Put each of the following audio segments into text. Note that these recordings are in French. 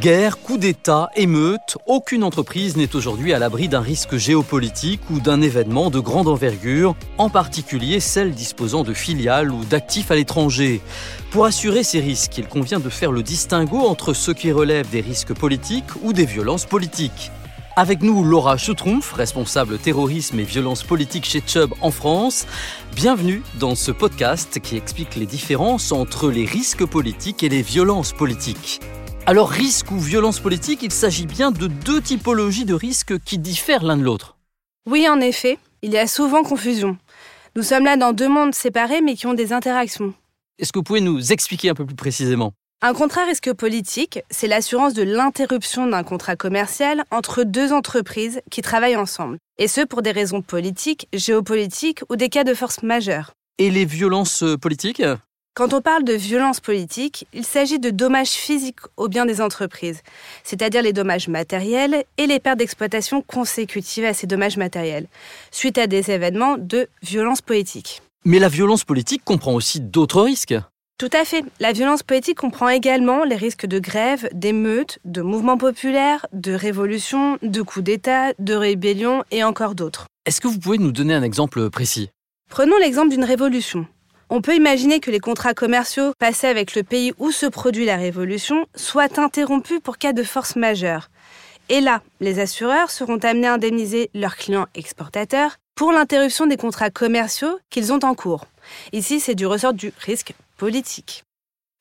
Guerre, coup d'État, émeute, aucune entreprise n'est aujourd'hui à l'abri d'un risque géopolitique ou d'un événement de grande envergure, en particulier celle disposant de filiales ou d'actifs à l'étranger. Pour assurer ces risques, il convient de faire le distinguo entre ceux qui relèvent des risques politiques ou des violences politiques. Avec nous, Laura Choutroumpf, responsable terrorisme et violence politique chez Chubb en France. Bienvenue dans ce podcast qui explique les différences entre les risques politiques et les violences politiques. Alors risque ou violence politique, il s'agit bien de deux typologies de risques qui diffèrent l'un de l'autre. Oui, en effet, il y a souvent confusion. Nous sommes là dans deux mondes séparés mais qui ont des interactions. Est-ce que vous pouvez nous expliquer un peu plus précisément? Un contrat risque politique, c'est l'assurance de l'interruption d'un contrat commercial entre deux entreprises qui travaillent ensemble, et ce pour des raisons politiques, géopolitiques ou des cas de force majeure. Et les violences politiques? Quand on parle de violence politique, il s'agit de dommages physiques aux biens des entreprises, c'est-à-dire les dommages matériels et les pertes d'exploitation consécutives à ces dommages matériels, suite à des événements de violence politique. Mais la violence politique comprend aussi d'autres risques. Tout à fait. La violence politique comprend également les risques de grève, d'émeutes, de mouvements populaires, de révolutions, de coups d'État, de rébellions et encore d'autres. Est-ce que vous pouvez nous donner un exemple précis? Prenons l'exemple d'une révolution. On peut imaginer que les contrats commerciaux passés avec le pays où se produit la révolution soient interrompus pour cas de force majeure. Et là, les assureurs seront amenés à indemniser leurs clients exportateurs pour l'interruption des contrats commerciaux qu'ils ont en cours. Ici, c'est du ressort du risque politique.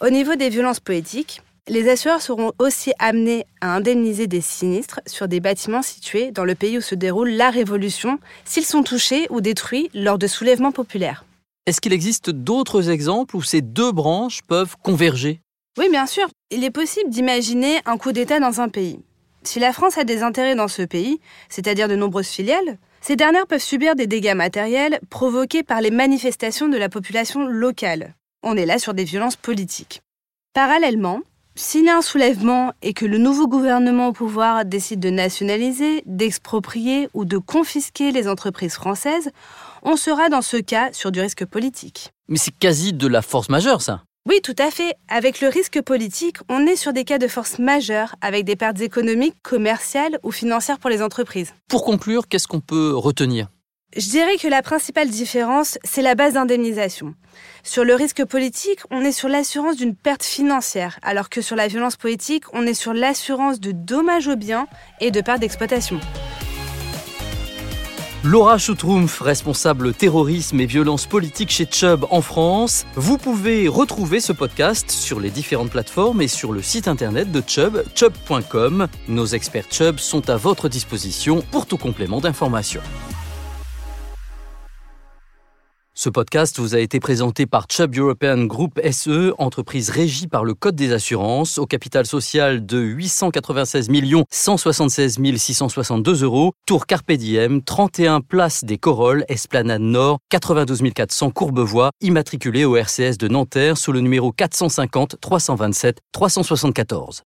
Au niveau des violences politiques, les assureurs seront aussi amenés à indemniser des sinistres sur des bâtiments situés dans le pays où se déroule la révolution s'ils sont touchés ou détruits lors de soulèvements populaires. Est-ce qu'il existe d'autres exemples où ces deux branches peuvent converger? Oui, bien sûr. Il est possible d'imaginer un coup d'État dans un pays. Si la France a des intérêts dans ce pays, c'est-à-dire de nombreuses filiales, ces dernières peuvent subir des dégâts matériels provoqués par les manifestations de la population locale. On est là sur des violences politiques. Parallèlement, s'il y a un soulèvement et que le nouveau gouvernement au pouvoir décide de nationaliser, d'exproprier ou de confisquer les entreprises françaises, on sera dans ce cas sur du risque politique. Mais c'est quasi de la force majeure, ça. Oui, tout à fait. Avec le risque politique, on est sur des cas de force majeure, avec des pertes économiques, commerciales ou financières pour les entreprises. Pour conclure, qu'est-ce qu'on peut retenir? Je dirais que la principale différence, c'est la base d'indemnisation. Sur le risque politique, on est sur l'assurance d'une perte financière, alors que sur la violence politique, on est sur l'assurance de dommages aux biens et de perte d'exploitation. Laura Schuttrumpf, responsable terrorisme et violence politique chez Chubb en France. Vous pouvez retrouver ce podcast sur les différentes plateformes et sur le site internet de Chubb, chubb.com. Nos experts Chubb sont à votre disposition pour tout complément d'information. Ce podcast vous a été présenté par Chubb European Group SE, entreprise régie par le Code des assurances, au capital social de 896 176 662 euros, Tour Carpe Diem, 31 Place des Corolles, Esplanade Nord, 92 400 Courbevoie, immatriculé au RCS de Nanterre sous le numéro 450 327 374.